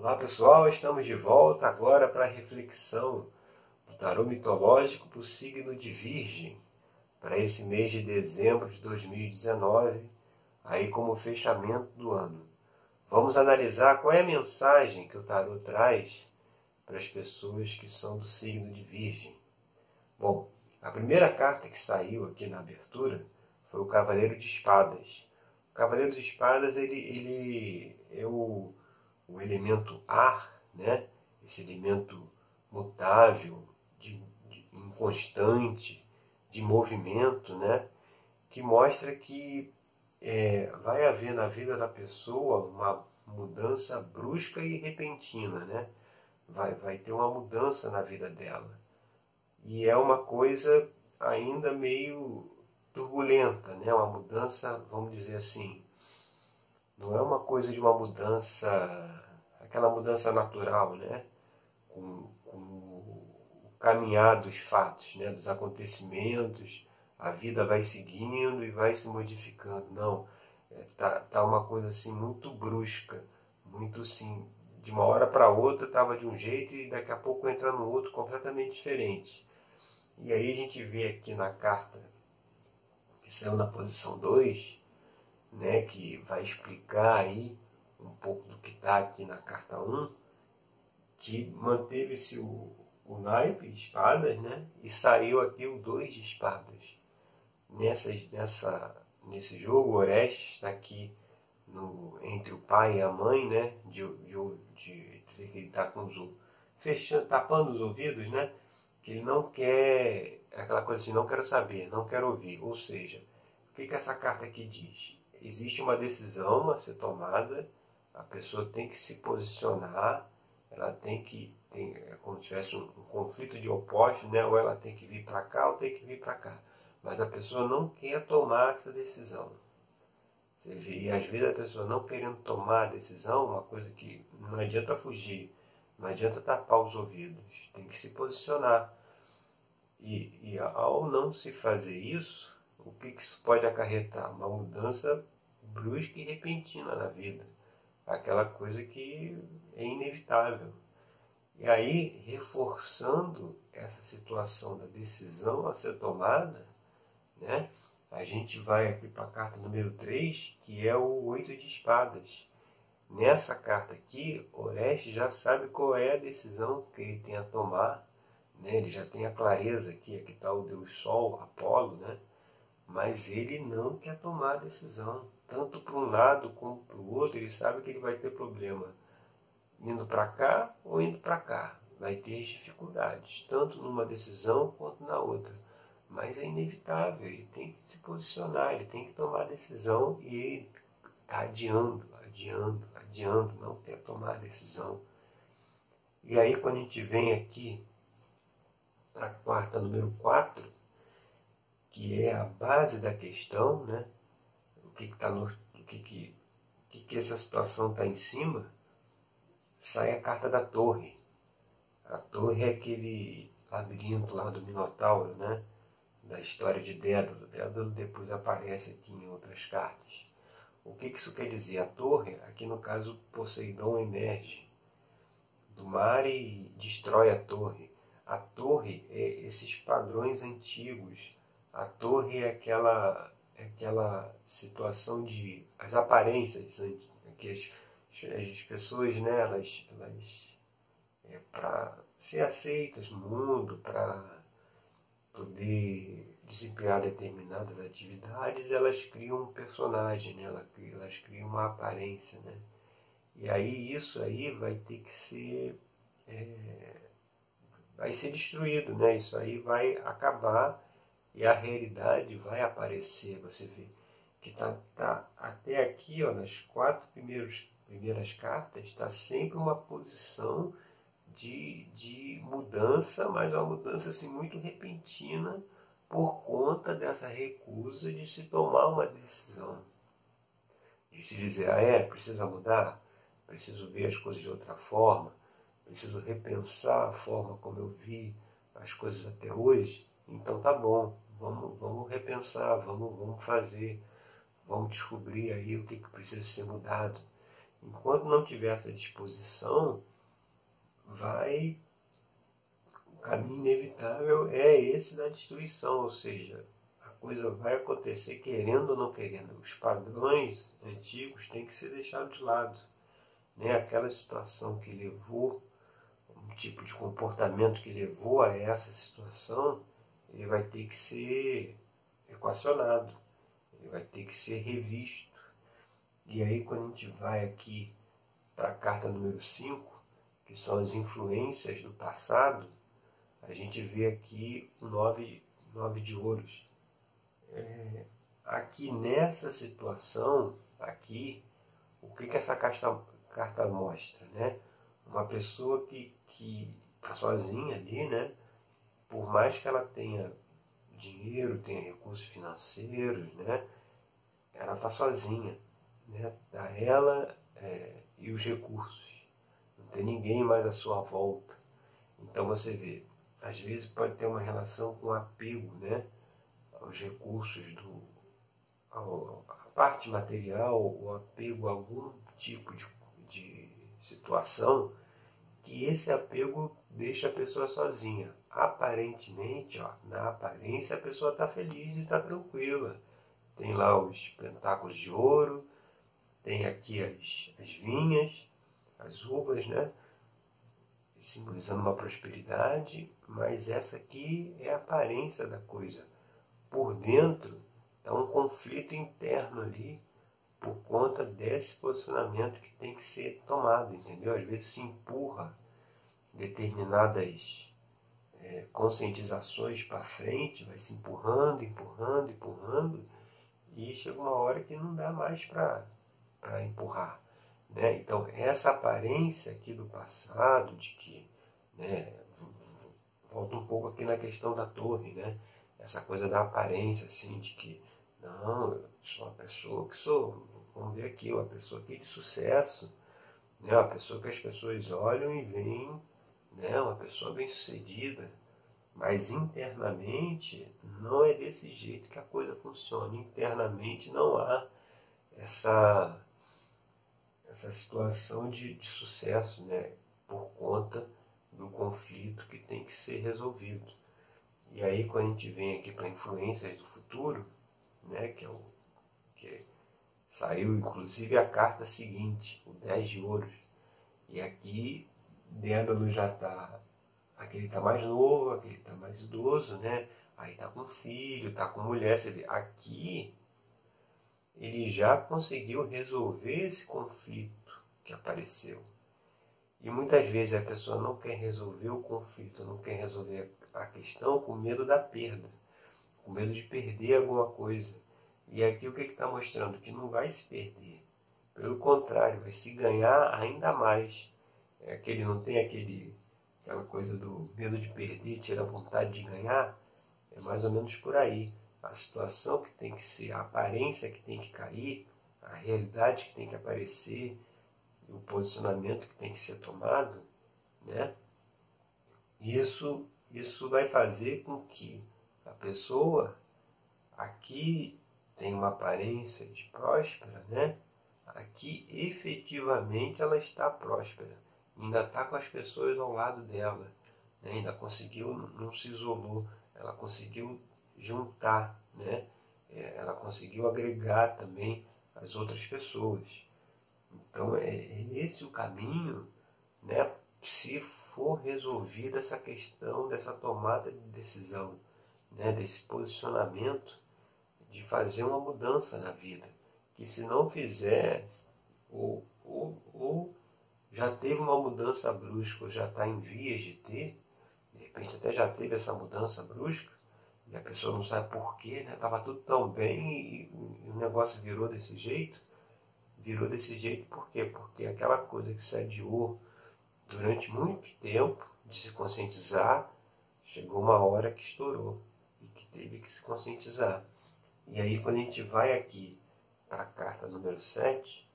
Olá pessoal, estamos de volta agora para a reflexão do tarô mitológico para o signo de Virgem, para esse mês de dezembro de 2019, aí como fechamento do ano. Vamos analisar qual é a mensagem que o tarô traz para as pessoas que são do signo de Virgem. Bom, a primeira carta que saiu aqui na abertura foi o Cavaleiro de Espadas. O Cavaleiro de Espadas ele, ele é o o elemento ar, né? esse elemento mutável, de, de, inconstante, de movimento, né? que mostra que é, vai haver na vida da pessoa uma mudança brusca e repentina, né? vai, vai ter uma mudança na vida dela. E é uma coisa ainda meio turbulenta, né? uma mudança, vamos dizer assim, não é uma coisa de uma mudança, aquela mudança natural, né? Com, com o caminhar dos fatos, né? dos acontecimentos, a vida vai seguindo e vai se modificando. Não, é, tá, tá uma coisa assim muito brusca, muito assim, de uma hora para outra estava de um jeito e daqui a pouco entra no outro completamente diferente. E aí a gente vê aqui na carta que saiu na posição 2, né, que vai explicar aí um pouco do que está aqui na carta 1, que manteve-se o, o naipe, espadas, né, e saiu aqui o 2 de espadas. Nessa, nessa, nesse jogo, Orestes está aqui no, entre o pai e a mãe, né, de, de, de, de ele está com os fechando, tapando os ouvidos, né, que ele não quer, aquela coisa assim, não quero saber, não quero ouvir. Ou seja, o que, que essa carta aqui diz? existe uma decisão a ser tomada, a pessoa tem que se posicionar, ela tem que, tem, é como se tivesse um, um conflito de opostos, né? ou ela tem que vir para cá ou tem que vir para cá. Mas a pessoa não quer tomar essa decisão. Você vê, e às vezes a pessoa não querendo tomar a decisão, uma coisa que não adianta fugir, não adianta tapar os ouvidos, tem que se posicionar. E, e ao não se fazer isso, o que isso pode acarretar? Uma mudança brusca e repentina na vida. Aquela coisa que é inevitável. E aí, reforçando essa situação da decisão a ser tomada, né, a gente vai aqui para a carta número 3, que é o oito de espadas. Nessa carta aqui, Orestes já sabe qual é a decisão que ele tem a tomar. Né? Ele já tem a clareza aqui, aqui está o Deus Sol, Apolo, né? mas ele não quer tomar a decisão, tanto para um lado como para o outro, ele sabe que ele vai ter problema indo para cá ou indo para cá. Vai ter dificuldades, tanto numa decisão quanto na outra. Mas é inevitável, ele tem que se posicionar, ele tem que tomar a decisão e ele está adiando, adiando, adiando, não quer tomar a decisão. E aí quando a gente vem aqui para a quarta número 4, que é a base da questão, né? Que, que, tá no, que, que, que, que essa situação está em cima, sai a carta da torre. A torre é aquele labirinto lá do Minotauro, né? da história de Dédalo. Dédalo depois aparece aqui em outras cartas. O que, que isso quer dizer? A torre, aqui no caso Poseidon emerge do mar e destrói a torre. A torre é esses padrões antigos a torre é aquela, aquela situação de as aparências que as, as pessoas, né, elas, elas é, para ser aceitas no mundo, para poder desempenhar determinadas atividades, elas criam um personagem, né? elas, elas criam uma aparência. Né? E aí isso aí vai ter que ser. É, vai ser destruído, né? Isso aí vai acabar e a realidade vai aparecer. Você vê que tá, tá até aqui, ó, nas quatro primeiros, primeiras cartas, está sempre uma posição de, de mudança, mas uma mudança assim, muito repentina por conta dessa recusa de se tomar uma decisão. De se dizer, ah é, precisa mudar, preciso ver as coisas de outra forma, preciso repensar a forma como eu vi as coisas até hoje, então tá bom, Vamos, vamos repensar, vamos, vamos fazer, vamos descobrir aí o que, que precisa ser mudado. enquanto não tiver essa disposição, vai. O caminho inevitável é esse da destruição, ou seja, a coisa vai acontecer querendo ou não querendo. Os padrões antigos têm que ser deixados de lado. Né? Aquela situação que levou, um tipo de comportamento que levou a essa situação, ele vai ter que ser equacionado, ele vai ter que ser revisto. E aí, quando a gente vai aqui para a carta número 5, que são as influências do passado, a gente vê aqui o nove, nove de ouros. É, aqui nessa situação, aqui, o que, que essa carta, carta mostra? Né? Uma pessoa que está sozinha ali, né? Por mais que ela tenha dinheiro, tenha recursos financeiros, né? ela está sozinha. Né? Tá ela é, e os recursos tem ninguém mais à sua volta. Então você vê, às vezes pode ter uma relação com apego, né? Aos recursos do. Ao, a parte material, o apego a algum tipo de, de situação, que esse apego deixa a pessoa sozinha. Aparentemente, ó, na aparência a pessoa está feliz e está tranquila. Tem lá os pentáculos de ouro, tem aqui as, as vinhas, as uvas, né? simbolizando uma prosperidade, mas essa aqui é a aparência da coisa. Por dentro está um conflito interno ali por conta desse posicionamento que tem que ser tomado, entendeu? Às vezes se empurra determinadas é, conscientizações para frente, vai se empurrando, empurrando, empurrando, e chega uma hora que não dá mais para empurrar. Né? Então, essa aparência aqui do passado, de que, né, volta um pouco aqui na questão da torre, né? essa coisa da aparência, assim, de que, não, eu sou uma pessoa que sou, vamos ver aqui, uma pessoa aqui de sucesso, né? uma pessoa que as pessoas olham e veem, né? uma pessoa bem sucedida, mas internamente não é desse jeito que a coisa funciona. Internamente não há essa essa situação de, de sucesso, né, por conta do conflito que tem que ser resolvido. E aí quando a gente vem aqui para influências do futuro, né, que é o que saiu inclusive a carta seguinte, o 10 de ouros. E aqui Dédalo já está, aquele está mais novo, aquele está mais idoso, né? Aí está com filho, está com mulher, você vê, aqui ele já conseguiu resolver esse conflito que apareceu. E muitas vezes a pessoa não quer resolver o conflito, não quer resolver a questão com medo da perda, com medo de perder alguma coisa. E aqui o que está mostrando? Que não vai se perder. Pelo contrário, vai se ganhar ainda mais. É que ele não tem aquele, aquela coisa do medo de perder, tira a vontade de ganhar. É mais ou menos por aí a situação que tem que ser, a aparência que tem que cair, a realidade que tem que aparecer, o posicionamento que tem que ser tomado, né? Isso, isso vai fazer com que a pessoa aqui tem uma aparência de próspera, né? Aqui efetivamente ela está próspera, ainda está com as pessoas ao lado dela, né? ainda conseguiu, não se isolou, ela conseguiu juntar, né? É, ela conseguiu agregar também as outras pessoas. Então é, é esse o caminho, né? Se for resolvida essa questão dessa tomada de decisão, né? Desse posicionamento de fazer uma mudança na vida, que se não fizer ou, ou, ou já teve uma mudança brusca, já está em vias de ter, de repente até já teve essa mudança brusca, e a pessoa não sabe porquê, né? Tava tudo tão bem e, e, o negócio virou desse jeito. Virou desse jeito por quê? Porque aquela coisa que se adiou durante muito tempo de se conscientizar, chegou uma hora que estourou e que teve que se conscientizar. E aí quando a gente vai aqui para a carta número 7,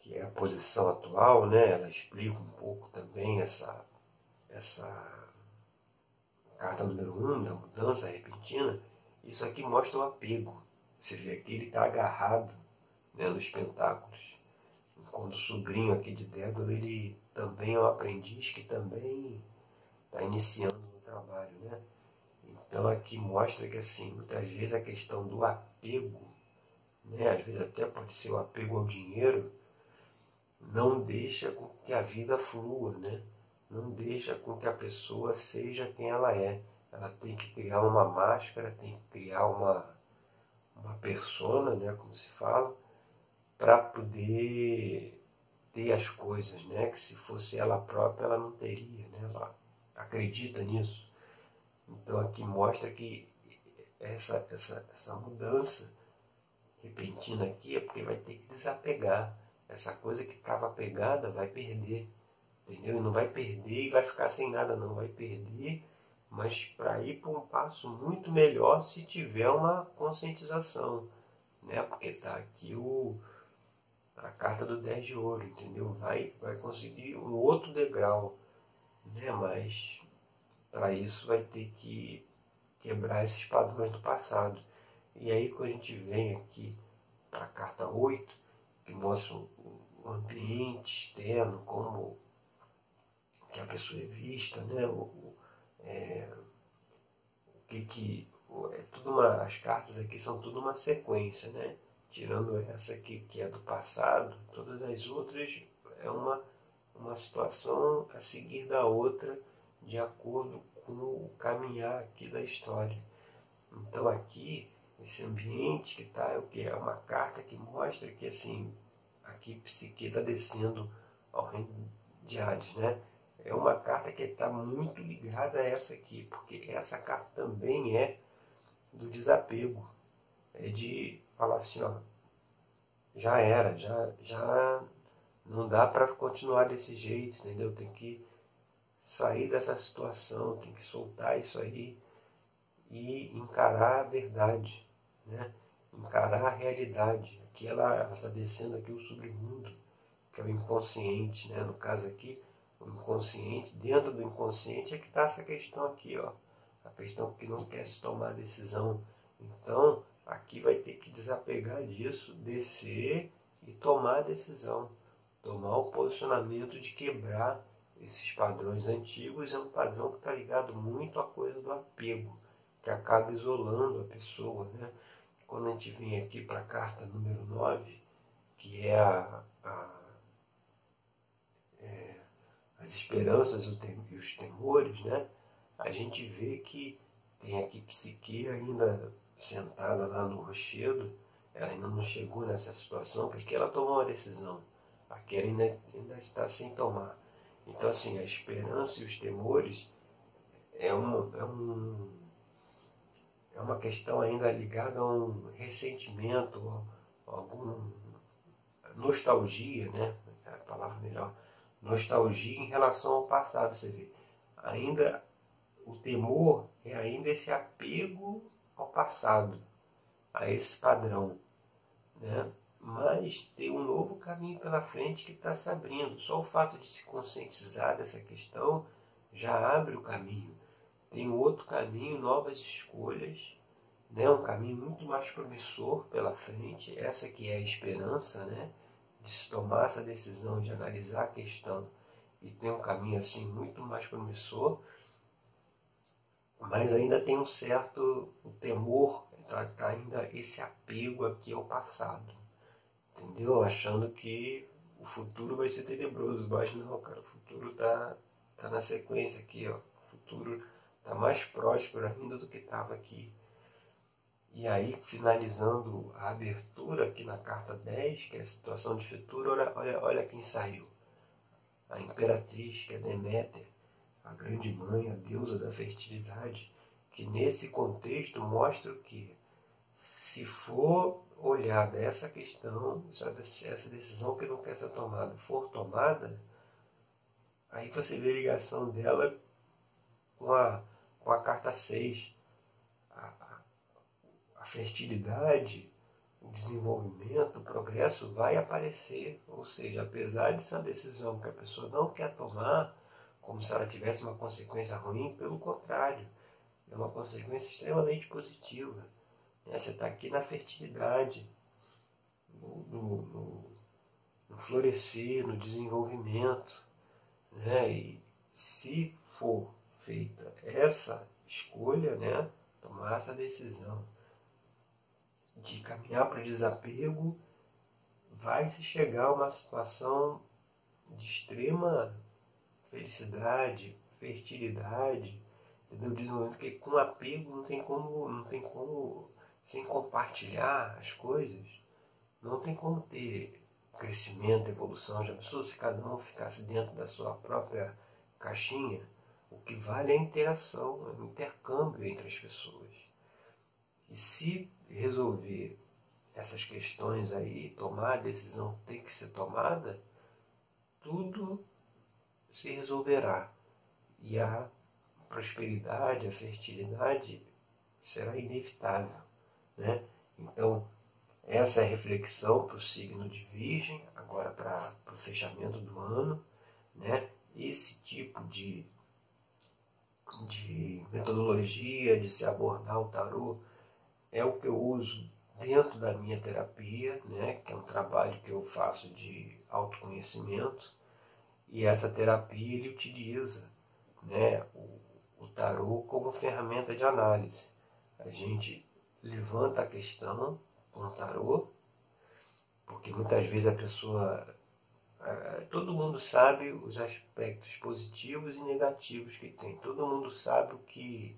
que é a posição atual, né? Ela explica um pouco também essa, essa carta número 1, um, da mudança repentina, isso aqui mostra o apego. Você vê aqui, ele está agarrado né, nos pentáculos. quando o sobrinho aqui de Dédalo, ele também é um aprendiz que também está iniciando no trabalho, né? Então aqui mostra que assim, muitas vezes a questão do apego, né, às vezes até pode ser o apego ao dinheiro, não deixa com que a vida flua, né? Não deixa com que a pessoa seja quem ela é. Ela tem que criar uma máscara, tem que criar uma, uma persona, né, como se fala, para poder ter as coisas, né? Que se fosse ela própria, ela não teria, né? Ela acredita nisso. Então aqui mostra que essa, essa, essa mudança repentina aqui é porque vai ter que desapegar. Essa coisa que estava pegada vai perder. Entendeu? E não vai perder e vai ficar sem nada, não. Vai perder, mas para ir para um passo muito melhor se tiver uma conscientização. Né? Porque está aqui o, a carta do 10 de ouro, entendeu? Vai, vai conseguir um outro degrau. Né? Mas para isso vai ter que quebrar esses padrões do passado. E aí quando a gente vem aqui para a carta 8, que mostra ambiente externo, como que a pessoa é vista, né? O, o, é, o que que é tudo uma, as cartas aqui são tudo uma sequência, né? Tirando essa aqui que é do passado, todas as outras é uma uma situação a seguir da outra de acordo com o caminhar aqui da história. Então aqui esse ambiente que está, o que é uma carta que mostra que assim, aqui Psique está descendo ao reino de Hades, né? É uma carta que está muito ligada a essa aqui, porque essa carta também é do desapego. É de falar assim, ó, já era, já, já não dá para continuar desse jeito, entendeu? Tem que sair dessa situação, tem que soltar isso aí e encarar a verdade né? encarar a realidade. Aqui ela está descendo aqui o submundo, que é o inconsciente, né? no caso aqui, o inconsciente, dentro do inconsciente é que está essa questão aqui, ó, a questão que não quer se tomar decisão. Então, aqui vai ter que desapegar disso, descer e tomar a decisão, tomar o posicionamento de quebrar esses padrões antigos. É um padrão que está ligado muito à coisa do apego, que acaba isolando a pessoa, né? Quando a gente vem aqui para a carta número 9, que é, a, a é, as esperanças e os temores, né? a gente vê que tem aqui Psique ainda sentada lá no rochedo, ela ainda não chegou nessa situação, porque ela tomou uma decisão. Aqui ela ainda, ainda está sem tomar. Então, assim, a esperança e os temores é um, é um é uma questão ainda ligada a um ressentimento, a alguma nostalgia, né? É a palavra melhor. Nostalgia em relação ao passado, você vê. Ainda o temor é ainda esse apego ao passado, a esse padrão, né? Mas tem um novo caminho pela frente que está se abrindo. Só o fato de se conscientizar dessa questão já abre o caminho tem outro caminho, novas escolhas, né? um caminho muito mais promissor pela frente, essa que é a esperança, né? de se tomar essa decisão, de analisar a questão e tem um caminho assim muito mais promissor, mas ainda tem um certo temor, tá, tá ainda esse apego aqui ao passado, entendeu? Achando que o futuro vai ser tenebroso, mas não, cara, o futuro tá, tá na sequência aqui, ó. O futuro está mais próspero ainda do que estava aqui. E aí, finalizando a abertura aqui na carta 10, que é a situação de futuro, olha, olha, olha quem saiu. A imperatriz, que é Deméter, a grande mãe, a deusa da fertilidade, que nesse contexto mostra que, se for olhada essa questão, essa decisão que não quer ser tomada, for tomada, aí você vê a ligação dela com a com a carta 6. A, a, fertilidade, o desenvolvimento, o progresso vai aparecer. Ou seja, apesar de ser uma decisão que a pessoa não quer tomar, como se ela tivesse uma consequência ruim, pelo contrário, é uma consequência extremamente positiva. Né? Você está aqui na fertilidade, no, no, no florescer, no desenvolvimento. Né? E se for feita essa escolha, né? tomar essa decisão de caminhar para o desapego, vai se chegar a uma situação de extrema felicidade, fertilidade, entendeu? desenvolvimento que com apego não tem como, não tem como sem compartilhar as coisas, não tem como ter crescimento, evolução. Já pensou se cada um ficasse dentro da sua própria caixinha? O que vale é a interação, é o intercâmbio entre as pessoas. E se resolver essas questões aí, tomar a decisão que tem que ser tomada, tudo se resolverá. E a prosperidade, a fertilidade será inevitável. Né? Então, essa é a reflexão para o signo de Virgem, agora para o fechamento do ano. Né? Esse tipo de, de metodologia de se abordar o tarô é o que eu uso dentro da minha terapia, né? que é um trabalho que eu faço de autoconhecimento. E essa terapia ele utiliza né, o, o tarô como ferramenta de análise. A gente levanta a questão com o tarô, porque muitas vezes a pessoa. Todo mundo sabe os aspectos positivos e negativos que tem, todo mundo sabe o que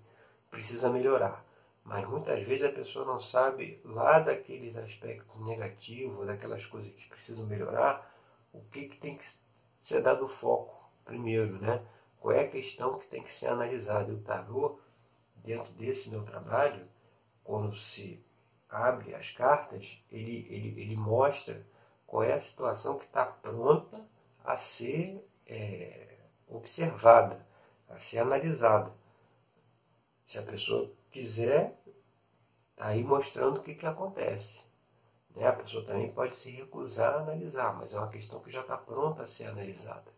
precisa melhorar, mas muitas vezes a pessoa não sabe lá daqueles aspectos negativos, daquelas coisas que precisam melhorar, o que, que tem que ser dado foco primeiro, né? Qual é a questão que tem que ser analisada? E o tarô, dentro desse meu trabalho, quando se abre as cartas, ele, ele, ele mostra qual é a situação que está pronta a ser é, observada, a ser analisada. Se a pessoa quiser, está aí mostrando o que, que acontece. Né? A pessoa também pode se recusar a analisar, mas é uma questão que já está pronta a ser analisada.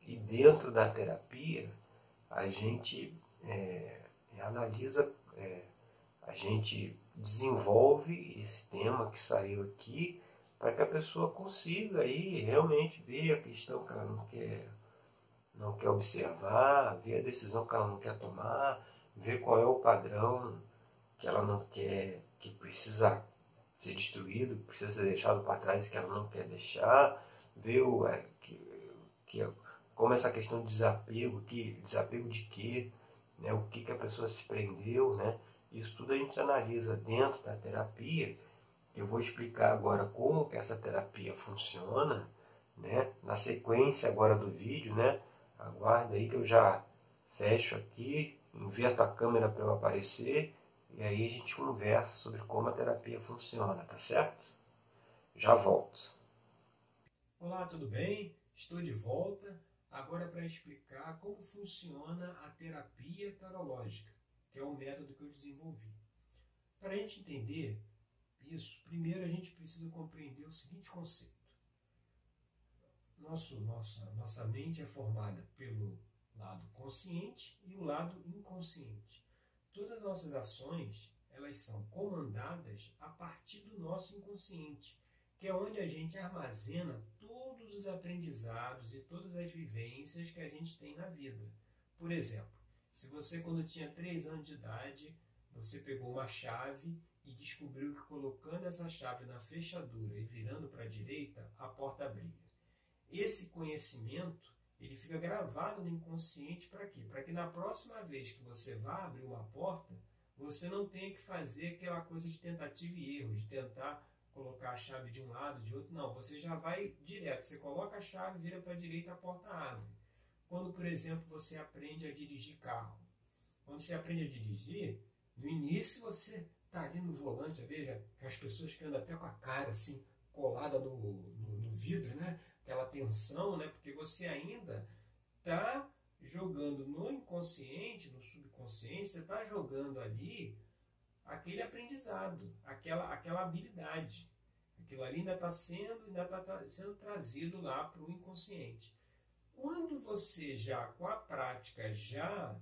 E dentro da terapia, a gente é, analisa é, a gente desenvolve esse tema que saiu aqui para que a pessoa consiga aí realmente ver a questão que ela não quer, não quer observar, ver a decisão que ela não quer tomar, ver qual é o padrão que ela não quer, que precisa ser destruído, que precisa ser deixado para trás que ela não quer deixar, ver o, é, que, que, como essa questão de desapego, que, desapego de quê, né, o que, que a pessoa se prendeu, né, isso tudo a gente analisa dentro da terapia. Eu vou explicar agora como que essa terapia funciona, né? Na sequência agora do vídeo, né? Aguarda aí que eu já fecho aqui, inverto a câmera para eu aparecer e aí a gente conversa sobre como a terapia funciona, tá certo? Já volto. Olá, tudo bem? Estou de volta agora para explicar como funciona a terapia tarológica que é o método que eu desenvolvi. Para a gente entender isso, primeiro a gente precisa compreender o seguinte conceito. Nosso, nossa, nossa mente é formada pelo lado consciente e o lado inconsciente. Todas as nossas ações elas são comandadas a partir do nosso inconsciente, que é onde a gente armazena todos os aprendizados e todas as vivências que a gente tem na vida. Por exemplo, se você, quando tinha 3 anos de idade, você pegou uma chave e descobriu que colocando essa chave na fechadura e virando para a direita, a porta abria. Esse conhecimento ele fica gravado no inconsciente para quê? Para que na próxima vez que você vá abrir uma porta, você não tenha que fazer aquela coisa de tentativa e erro, de tentar colocar a chave de um lado, de outro. Não, você já vai direto. Você coloca a chave, vira para a direita, a porta abre. Quando, por exemplo, você aprende a dirigir carro. Quando você aprende a dirigir, no início você está ali no volante, veja, as pessoas que andam até com a cara assim, colada no, no, no vidro, né? Aquela tensão, né? Porque você ainda está jogando no inconsciente, no subconsciente, você está jogando ali aquele aprendizado, aquela, aquela habilidade. Aquilo ali ainda está sendo, ainda está sendo trazido lá para o inconsciente. Quando você já, com a prática, já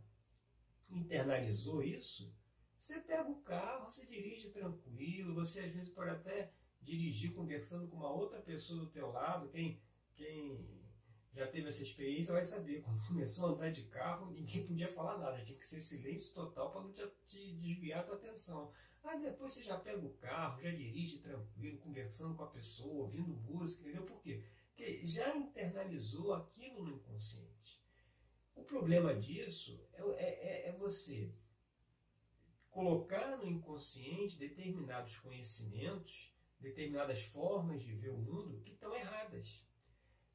internalizou isso, você pega o carro, você dirige tranquilo, você às vezes pode até dirigir conversando com uma outra pessoa do teu lado, quem, quem já teve essa experiência vai saber. Quando começou a andar de carro, ninguém podia falar nada, tinha que ser silêncio total para não te, te, desviar a tua atenção. Aí depois você já pega o carro, já dirige tranquilo, conversando com a pessoa, ouvindo música, entendeu? Por quê? Porque já internalizou aquilo no inconsciente. O problema disso é, é, é, é você colocar no inconsciente determinados conhecimentos, determinadas formas de ver o mundo que estão erradas.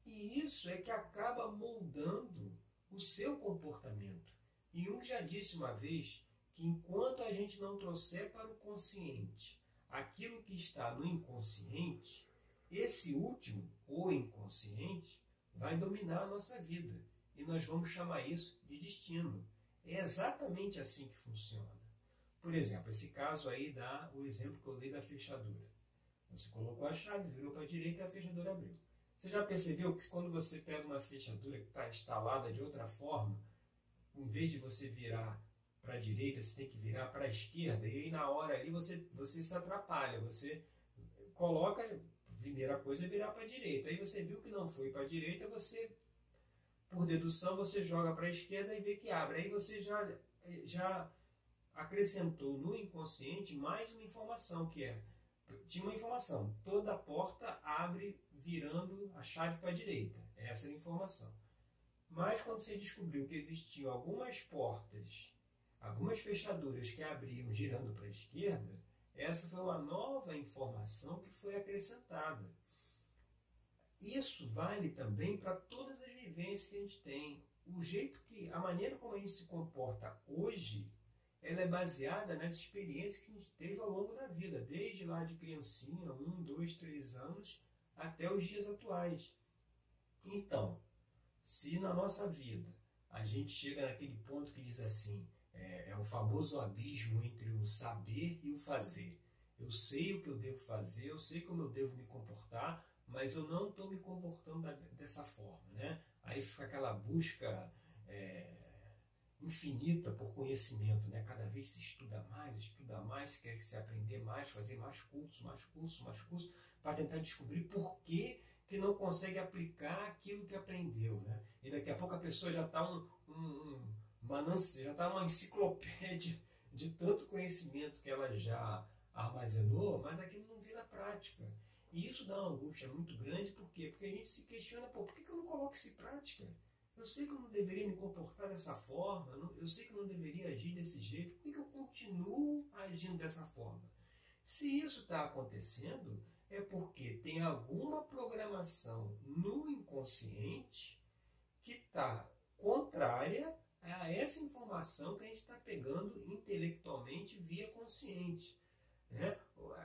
E isso é que acaba moldando o seu comportamento. E um já disse uma vez que enquanto a gente não trouxer para o consciente aquilo que está no inconsciente, esse último, o inconsciente, vai dominar a nossa vida. E nós vamos chamar isso de destino. É exatamente assim que funciona. Por exemplo, esse caso aí dá o exemplo que eu dei da fechadura. Você colocou a chave, virou para a direita e a fechadura abriu. Você já percebeu que quando você pega uma fechadura que está instalada de outra forma, em vez de você virar para a direita, você tem que virar para a esquerda, e aí na hora ali você, você se atrapalha, você coloca, a primeira coisa é virar para a direita, aí você viu que não foi para a direita, você, por dedução, você joga para a esquerda e vê que abre, aí você já, já acrescentou no inconsciente mais uma informação, que é, tinha uma informação, toda porta abre virando a chave para a direita. Essa era a informação. Mas quando você descobriu que existiam algumas portas, algumas fechaduras que abriam girando para a esquerda, essa foi uma nova informação que foi acrescentada. Isso vale também para todas as vivências que a gente tem. O jeito que, a maneira como a gente se comporta hoje, ela é baseada nas experiências que a gente teve ao longo da vida, desde lá de criancinha, um, dois, três anos, até os dias atuais. Então, se na nossa vida a gente chega naquele ponto que diz assim, é, é o famoso abismo entre o saber e o fazer. Eu sei o que eu devo fazer, eu sei como eu devo me comportar, mas eu não estou me comportando dessa forma, né? Aí fica aquela busca é, infinita por conhecimento, né? Cada vez se estuda mais, estuda mais, quer se aprender mais, fazer mais cursos, mais cursos, mais cursos, para tentar descobrir por que, que não consegue aplicar aquilo que aprendeu, né? E daqui a pouco a pessoa já está um, um, uma, já tá uma enciclopédia de tanto conhecimento que ela já armazenou, mas aquilo não vira prática. E isso dá uma angústia muito grande, por quê? Porque a gente se questiona, pô, por que, que eu não coloco isso em prática? Eu sei que eu não deveria me comportar dessa forma, eu sei que eu não deveria agir desse jeito, por que, eu continuo agindo dessa forma? Se isso está acontecendo, é porque tem alguma programação no inconsciente que está contrária a essa informação que a gente está pegando intelectualmente via consciente. Né?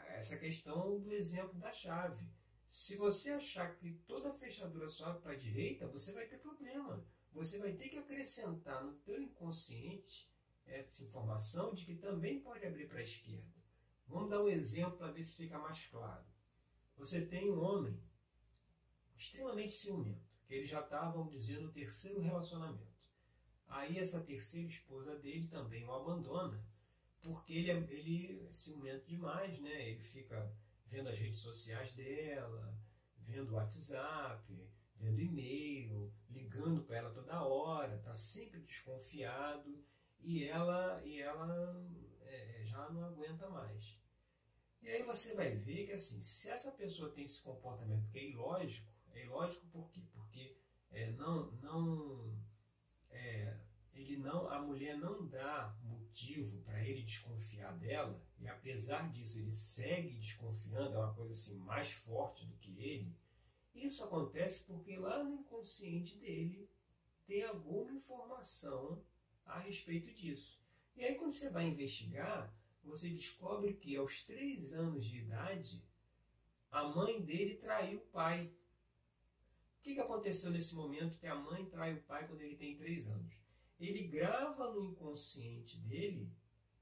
Essa questão do exemplo da chave. Se você achar que toda fechadura sobe para a direita, você vai ter problema. Você vai ter que acrescentar no teu inconsciente essa informação de que também pode abrir para a esquerda. Vamos dar um exemplo para ver se fica mais claro. Você tem um homem extremamente ciumento, que ele já está, vamos dizer, no terceiro relacionamento. Aí essa terceira esposa dele também o abandona, porque ele é, ele é ciumento demais, né? Ele fica vendo as redes sociais dela, vendo o WhatsApp, vendo e-mail, ligando para ela toda hora, está sempre desconfiado e ela, e ela é, já não aguenta mais. E aí você vai ver que assim, se essa pessoa tem esse comportamento que é ilógico, é ilógico por quê? Porque é, não, não, é, ele não, a mulher não dá motivo para ele desconfiar dela, e apesar disso ele segue desconfiando, é uma coisa assim mais forte do que ele. Isso acontece porque lá no inconsciente dele tem alguma informação a respeito disso. E aí quando você vai investigar, você descobre que aos três anos de idade, a mãe dele traiu o pai. O que, que aconteceu nesse momento que a mãe trai o pai quando ele tem três anos? Ele grava no inconsciente dele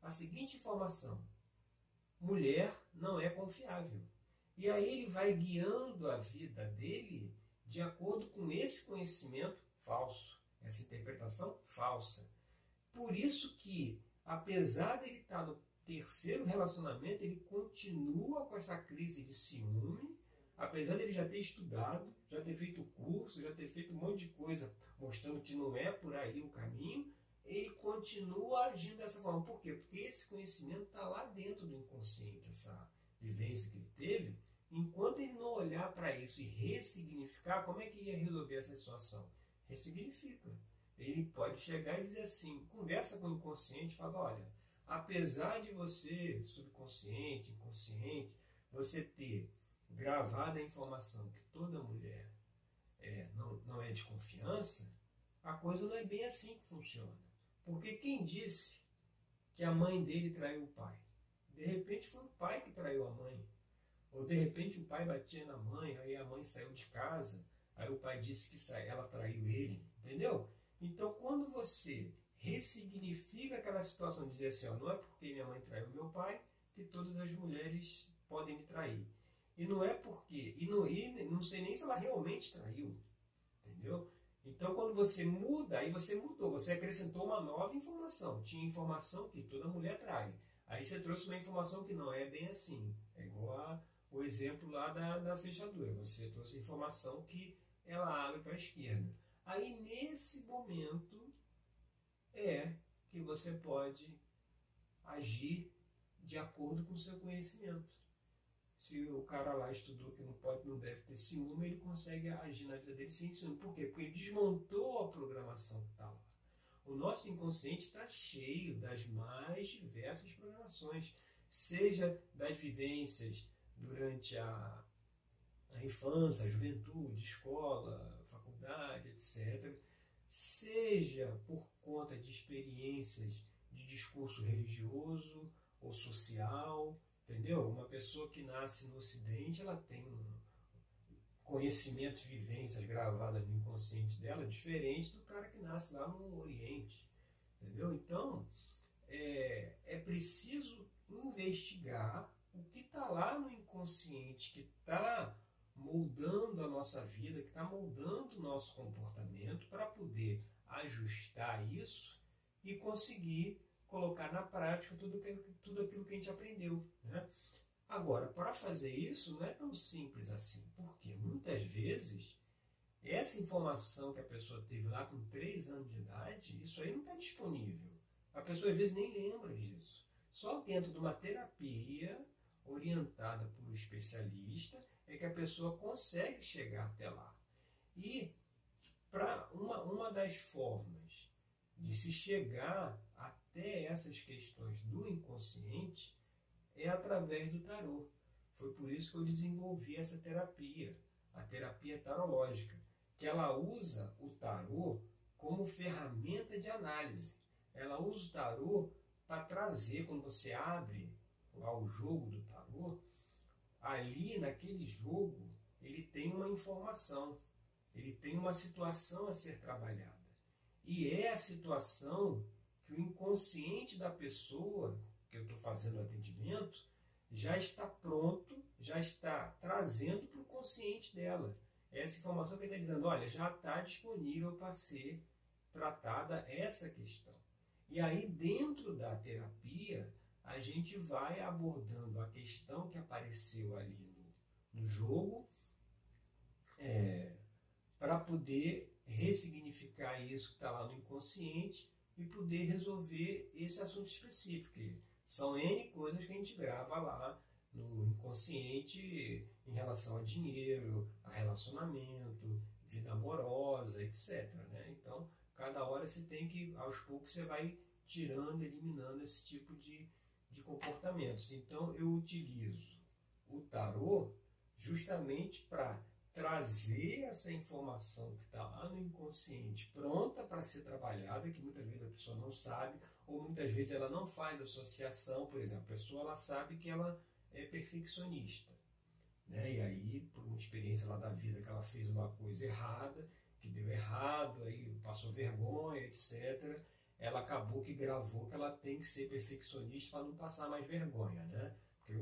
a seguinte informação: mulher não é confiável. E aí ele vai guiando a vida dele de acordo com esse conhecimento falso, essa interpretação falsa. Por isso que, apesar dele estar no terceiro relacionamento ele continua com essa crise de ciúme, apesar dele já ter estudado, já ter feito curso, já ter feito um monte de coisa mostrando que não é por aí o caminho, ele continua agindo dessa forma. Por quê? Porque esse conhecimento está lá dentro do inconsciente, essa vivência que ele teve. Enquanto ele não olhar para isso e ressignificar, como é que ia resolver essa situação? Ressignifica. Ele pode chegar e dizer assim, conversa com o inconsciente fala, olha, apesar de você, subconsciente, inconsciente, você ter gravado a informação que toda mulher é, não, não é de confiança, a coisa não é bem assim que funciona. Porque quem disse que a mãe dele traiu o pai? De repente foi o pai que traiu a mãe. Ou de repente o pai batia na mãe, aí a mãe saiu de casa, aí o pai disse que ela traiu ele. Entendeu? Então quando você ressignifica aquela situação, dizer assim, ó, não é porque minha mãe traiu meu pai que todas as mulheres podem me trair. E não é porque, e não, e não sei nem se ela realmente traiu, entendeu? Então, quando você muda, aí você mudou, você acrescentou uma nova informação. Tinha informação que toda mulher trai. Aí você trouxe uma informação que não é bem assim. É igual a, o exemplo lá da, da fechadura. Você trouxe informação que ela abre para a esquerda. Aí, nesse momento, é que você pode agir de acordo com o seu conhecimento se o cara lá estudou que não pode, não deve ter ciúme, ele consegue agir na vida dele sem ciúme. Por quê? Porque ele desmontou a programação que está lá. O nosso inconsciente está cheio das mais diversas programações, seja das vivências durante a, a infância, a juventude, escola, faculdade, etc., seja por conta de experiências de discurso religioso ou social, Entendeu? Uma pessoa que nasce no Ocidente, ela tem conhecimentos, vivências gravadas no inconsciente dela, diferente do cara que nasce lá no Oriente. Entendeu? Então, é, é preciso investigar o que está lá no inconsciente, que está moldando a nossa vida, que está moldando o nosso comportamento, para poder ajustar isso e conseguir colocar na prática tudo, que, tudo aquilo que a gente aprendeu. Né? Agora, para fazer isso não é tão simples assim, porque muitas vezes essa informação que a pessoa teve lá com 3 anos de idade, isso aí não está disponível. A pessoa às vezes nem lembra disso. Só dentro de uma terapia orientada por um especialista é que a pessoa consegue chegar até lá. E para uma, uma das formas de se chegar até essas questões do inconsciente é através do tarô. Foi por isso que eu desenvolvi essa terapia, a terapia tarológica, que ela usa o tarô como ferramenta de análise. Ela usa o tarô para trazer, quando você abre lá o jogo do tarô, ali naquele jogo ele tem uma informação, ele tem uma situação a ser trabalhada. E é a situação que o inconsciente da pessoa que eu estou fazendo o atendimento já está pronto, já está trazendo para o consciente dela. Essa informação que ele está dizendo, olha, já está disponível para ser tratada essa questão. E aí, dentro da terapia, a gente vai abordando a questão que apareceu ali no, no jogo é, para poder ressignificar isso que está lá no inconsciente e poder resolver esse assunto específico. São N coisas que a gente grava lá no inconsciente em relação a dinheiro, a relacionamento, vida amorosa, etc. Né? Então, cada hora você tem que, aos poucos, você vai tirando, eliminando esse tipo de, de comportamentos. Então, eu utilizo o tarô justamente para trazer essa informação que está lá no inconsciente pronta para ser trabalhada, que muitas vezes a pessoa não sabe, ou muitas vezes ela não faz associação, por exemplo, a pessoa ela sabe que ela é perfeccionista. Né? E aí, por uma experiência lá da vida que ela fez uma coisa errada, que deu errado, aí passou vergonha, etc., ela acabou que gravou que ela tem que ser perfeccionista para não passar mais vergonha, né? Porque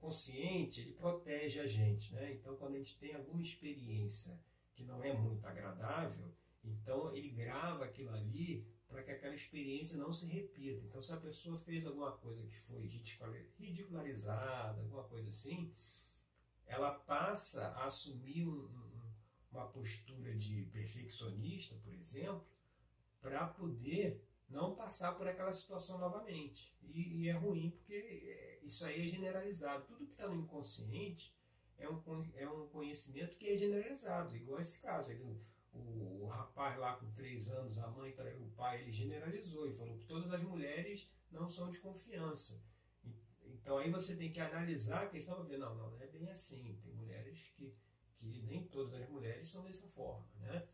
inconsciente ele protege a gente, né? Então, quando a gente tem alguma experiência que não é muito agradável, então ele grava aquilo ali para que aquela experiência não se repita. Então, se a pessoa fez alguma coisa que foi ridicularizada, alguma coisa assim, ela passa a assumir um, um, uma postura de perfeccionista, por exemplo, para poder não passar por aquela situação novamente. E, e, é ruim porque é, isso aí é generalizado. Tudo que está no inconsciente é um, é um conhecimento que é generalizado, igual esse caso. Ele, o, o, rapaz lá com três anos, a mãe traiu o pai, ele generalizou e falou que todas as mulheres não são de confiança. Então aí você tem que analisar a questão para ver, não, não, não é bem assim. Tem mulheres que, que nem todas as mulheres são dessa forma. Né?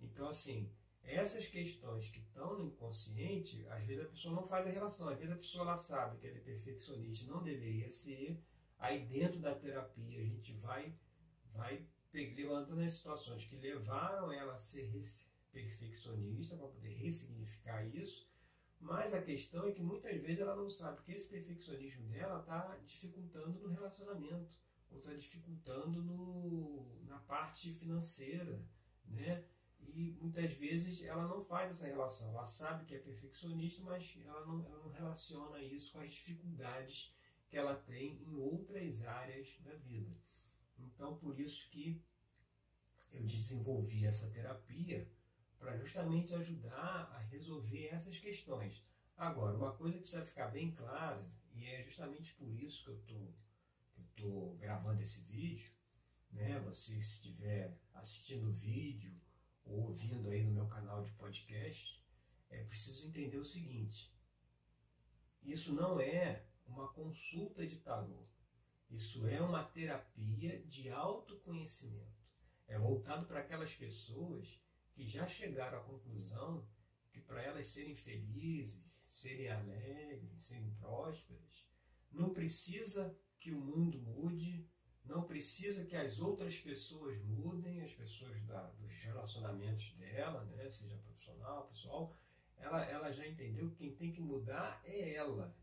Então, assim, essas questões que estão no inconsciente, às vezes a pessoa não faz a relação, às vezes a pessoa ela sabe que ela é perfeccionista, não deveria ser, aí dentro da terapia a gente vai, vai levantando as situações que levaram ela a ser perfeccionista para poder ressignificar isso, mas a questão é que muitas vezes ela não sabe que esse perfeccionismo dela está dificultando no relacionamento, ou está dificultando no, na parte financeira, né? E muitas vezes ela não faz essa relação. Ela sabe que é perfeccionista, mas ela não, ela não relaciona isso com as dificuldades que ela tem em outras áreas da vida. Então, por isso que eu desenvolvi essa terapia para justamente ajudar a resolver essas questões. Agora, uma coisa que precisa ficar bem clara, e é justamente por isso que eu tô, estou gravando esse vídeo, né? Você se estiver assistindo o vídeo ou ouvindo aí no meu canal de podcast, é preciso entender o seguinte: isso não é uma consulta de tarô. Isso é uma terapia de autoconhecimento. É voltado para aquelas pessoas que já chegaram à conclusão que para elas serem felizes, serem alegres, serem prósperas, não precisa que o mundo mude, não precisa que as outras pessoas mudem, as pessoas da, dos relacionamentos dela, né, seja profissional, pessoal, ela, ela já entendeu que quem tem que mudar é ela,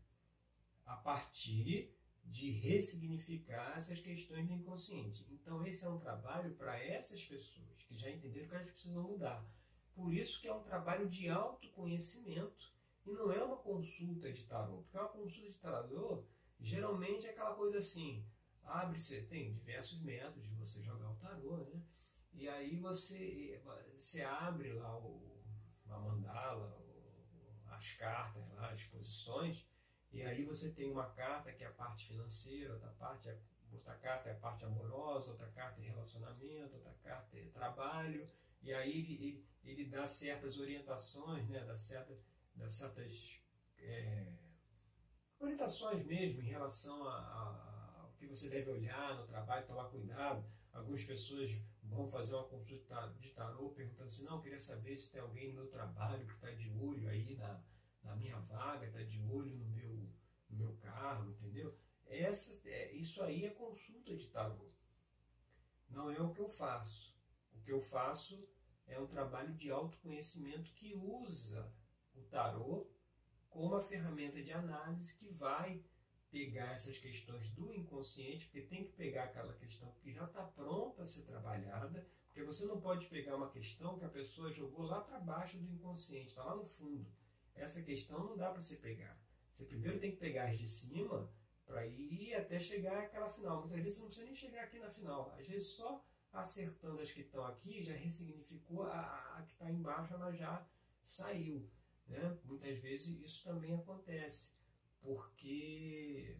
a partir de ressignificar essas questões do inconsciente. Então esse é um trabalho para essas pessoas que já entenderam que elas precisam mudar. Por isso que é um trabalho de autoconhecimento e não é uma consulta de tarô, porque uma consulta de tarô geralmente é aquela coisa assim, abre-se, tem diversos métodos de você jogar o tarô, né? E aí você, você abre lá o, a mandala, o, as cartas lá, as posições, e aí você tem uma carta que é a parte financeira, outra parte é, outra carta é a parte amorosa, outra carta é relacionamento, outra carta é trabalho, e aí ele, ele, ele dá certas orientações, né? dá, certa, dá certas é, orientações mesmo em relação a, a que você deve olhar no trabalho, tomar cuidado. Algumas pessoas vão fazer uma consulta de tarô perguntando assim, não, queria saber se tem alguém no meu trabalho que está de olho aí na, na minha vaga, está de olho no meu, no meu cargo, entendeu? Essa, é, isso aí é consulta de tarô. Não é o que eu faço. O que eu faço é um trabalho de autoconhecimento que usa o tarô como uma ferramenta de análise que vai pegar essas questões do inconsciente, porque tem que pegar aquela questão que já está pronta a ser trabalhada, porque você não pode pegar uma questão que a pessoa jogou lá para baixo do inconsciente, está lá no fundo. Essa questão não dá para você pegar. Você primeiro tem que pegar as de cima para ir até chegar àquela final. Muitas vezes você não precisa nem chegar aqui na final. Às vezes só acertando as que estão aqui já ressignificou a, a que está embaixo, ela já saiu. Né? Muitas vezes isso também acontece porque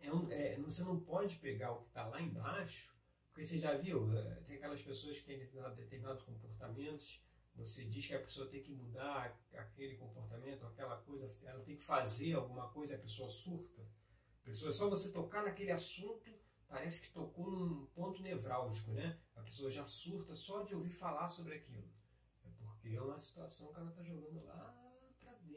é um, é, você não pode pegar o que está lá embaixo, porque você já viu, é, tem aquelas pessoas que têm determinados, determinados comportamentos, você diz que a pessoa tem que mudar aquele comportamento, aquela coisa, ela tem que fazer alguma coisa, a pessoa surta. A pessoa, só você tocar naquele assunto, parece que tocou num ponto nevrálgico, né? A pessoa já surta só de ouvir falar sobre aquilo. É porque é uma situação que ela está jogando lá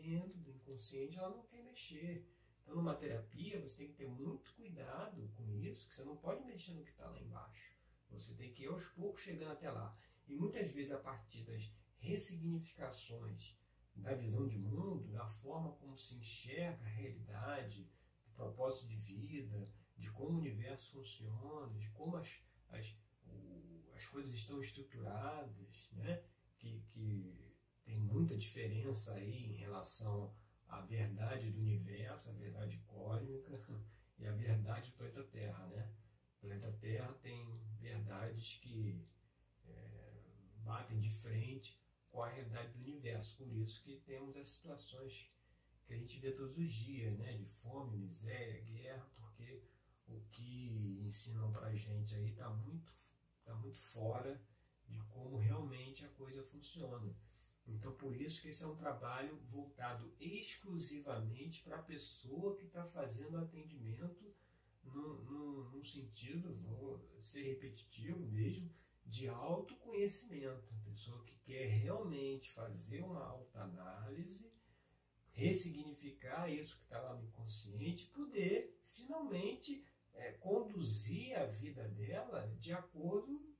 dentro do inconsciente, ela não quer mexer. Então, numa terapia, você tem que ter muito cuidado com isso, que você não pode mexer no que está lá embaixo. Você tem que ir aos poucos chegando até lá. E muitas vezes, a partir das ressignificações da visão de mundo, da forma como se enxerga a realidade, do propósito de vida, de como o universo funciona, de como as, as, o, as coisas estão estruturadas, né? que, que muita diferença aí em relação à verdade do universo, a verdade cósmica e a verdade do planeta Terra, né? O planeta Terra tem verdades que é, batem de frente com a realidade do universo. Por isso que temos as situações que a gente vê todos os dias, né? De fome, miséria, guerra, porque o que ensinam para a gente aí está muito, tá muito fora de como realmente a coisa funciona. Então, por isso que esse é um trabalho voltado exclusivamente para a pessoa que está fazendo atendimento num, sentido, vou ser repetitivo mesmo, de autoconhecimento. A pessoa que quer realmente fazer uma autoanálise, ressignificar isso que está lá no inconsciente, poder finalmente é, conduzir a vida dela de acordo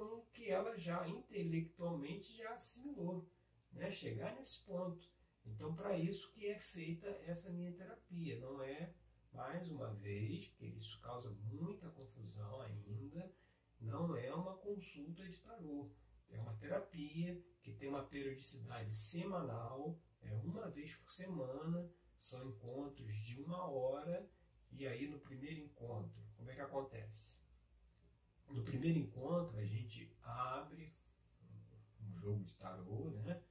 com, o que ela já intelectualmente já assimilou, né? chegar nesse ponto. Então, para isso que é feita essa minha terapia, não é mais uma vez, porque isso causa muita confusão ainda, não é uma consulta de tarô. É uma terapia que tem uma periodicidade semanal, é uma vez por semana, são encontros de uma hora e aí no primeiro encontro, como é que acontece? No primeiro encontro a gente abre um jogo de tarô, né?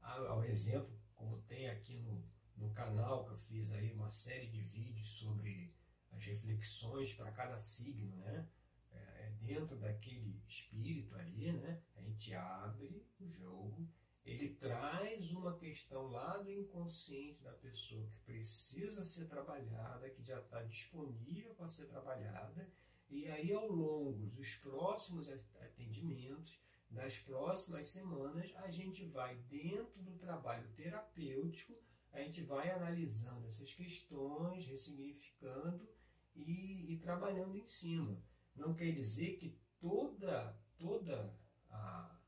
Ao exemplo, como tem aqui no, no canal que eu fiz aí uma série de vídeos sobre as reflexões para cada signo, né? É, é dentro daquele espírito ali, né? A gente abre o jogo ele traz uma questão lá do inconsciente da pessoa que precisa ser trabalhada, que já está disponível para ser trabalhada, e aí ao longo dos próximos atendimentos, das próximas semanas, a gente vai dentro do trabalho terapêutico, a gente vai analisando essas questões, ressignificando e, e trabalhando em cima. Não quer dizer que toda toda a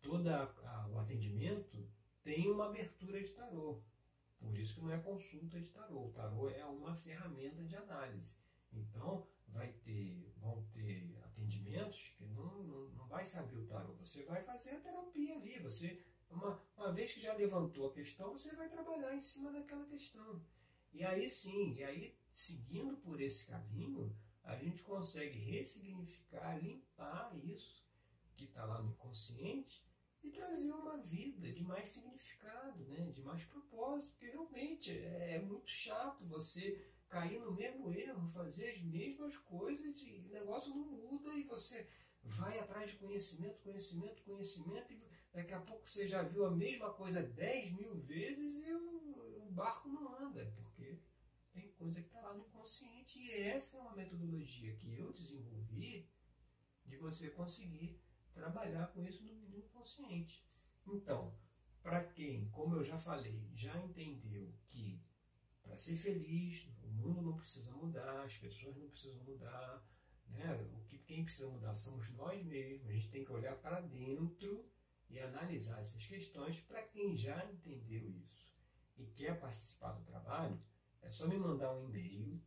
todo o atendimento tem uma abertura de tarô. Por isso que não é consulta de tarô. O tarô é uma ferramenta de análise. Então, vai ter, vão ter atendimentos que não, não, não vai saber o tarô. Você vai fazer a terapia ali. Você, uma, uma vez que já levantou a questão, você vai trabalhar em cima daquela questão. E aí sim, e aí seguindo por esse caminho, a gente consegue ressignificar, limpar isso que está lá no inconsciente e trazer uma vida de mais significado, né? de mais propósito, porque realmente é, é muito chato você cair no mesmo erro, fazer as mesmas coisas e o negócio não muda e você vai atrás de conhecimento, conhecimento, conhecimento e daqui a pouco você já viu a mesma coisa 10 mil vezes e o, o barco não anda, porque tem coisa que está lá no inconsciente e essa é uma metodologia que eu desenvolvi de você conseguir trabalhar com isso no mínimo consciente. Então, para quem, como eu já falei, já entendeu que para ser feliz, o mundo não precisa mudar, as pessoas não precisam mudar, né? o que quem precisa mudar somos nós mesmos, a gente tem que olhar para dentro e analisar essas questões. Para quem já entendeu isso e quer participar do trabalho, é só me mandar um e-mail.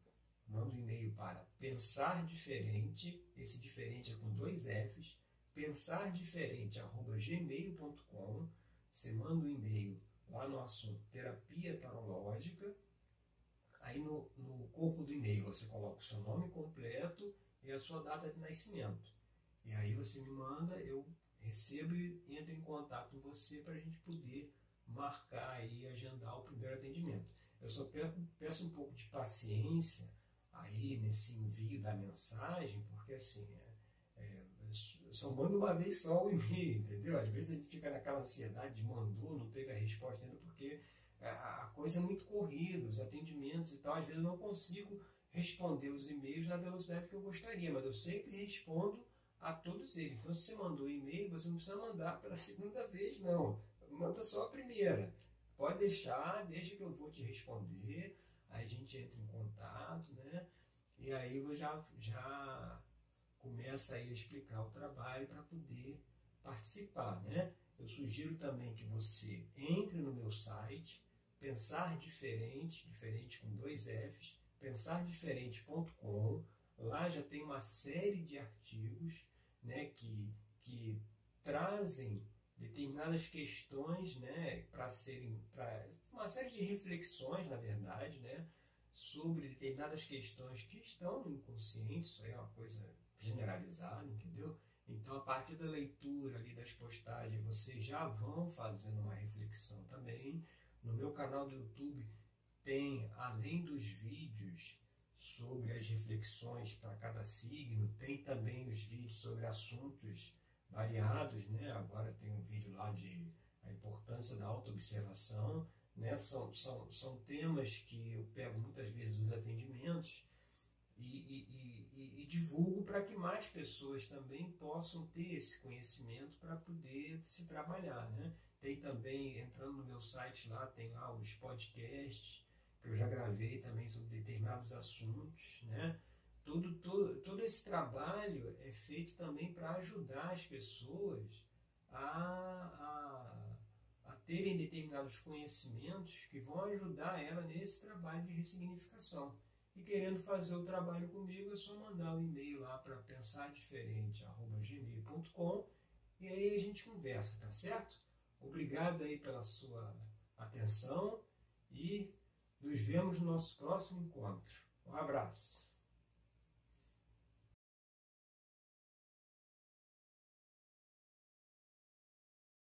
Manda um e-mail para pensar diferente, esse diferente é com dois F's, pensardiferente.gmail.com. Você manda um e-mail lá no assunto terapia tarológica. Aí no, no corpo do e-mail você coloca o seu nome completo e a sua data de nascimento. E aí você me manda, eu recebo e entro em contato com você para a gente poder marcar e agendar o primeiro atendimento. Eu só peço um pouco de paciência aí nesse envio da mensagem, porque assim, é, é, só manda uma vez só o e-mail, entendeu? Às vezes a gente fica naquela ansiedade de mandou, não teve a resposta ainda, porque a coisa é muito corrida, os atendimentos e tal, às vezes eu não consigo responder os e-mails na velocidade que eu gostaria, mas eu sempre respondo a todos eles. Então, se você mandou e-mail, você não precisa mandar pela segunda vez, não. Manda só a primeira. Pode deixar, deixa que eu vou te responder. Aí a gente entra em contato, né? E aí eu já, já começa aí a explicar o trabalho para poder participar, né? Eu sugiro também que você entre no meu site, pensar diferente, diferente com dois Fs, pensardiferente.com. Lá já tem uma série de artigos, né, que que trazem determinadas questões, né, para serem, para uma série de reflexões, na verdade, né, sobre determinadas questões que estão no inconsciente, isso aí é uma coisa generalizada, entendeu? Então, a partir da leitura ali das postagens, vocês já vão fazendo uma reflexão também. No meu canal do YouTube tem, além dos vídeos sobre as reflexões para cada signo, tem também os vídeos sobre assuntos variados, né? Agora tem um vídeo lá de a importância da autoobservação, né? São, são, são temas que eu pego muitas vezes dos atendimentos e, e, e, e divulgo para que mais pessoas também possam ter esse conhecimento para poder se trabalhar, né? Tem também, entrando no meu site lá, tem lá os podcasts, que eu já gravei também sobre determinados assuntos, né? Todo, todo, todo esse trabalho é feito também para ajudar as pessoas a, a, a, terem determinados conhecimentos que vão ajudar ela nesse trabalho de ressignificação. E querendo fazer o trabalho comigo, é só mandar um e-mail lá para pensardiferente.gmail.com e aí a gente conversa, tá certo? Obrigado aí pela sua atenção e nos vemos no nosso próximo encontro. Um abraço.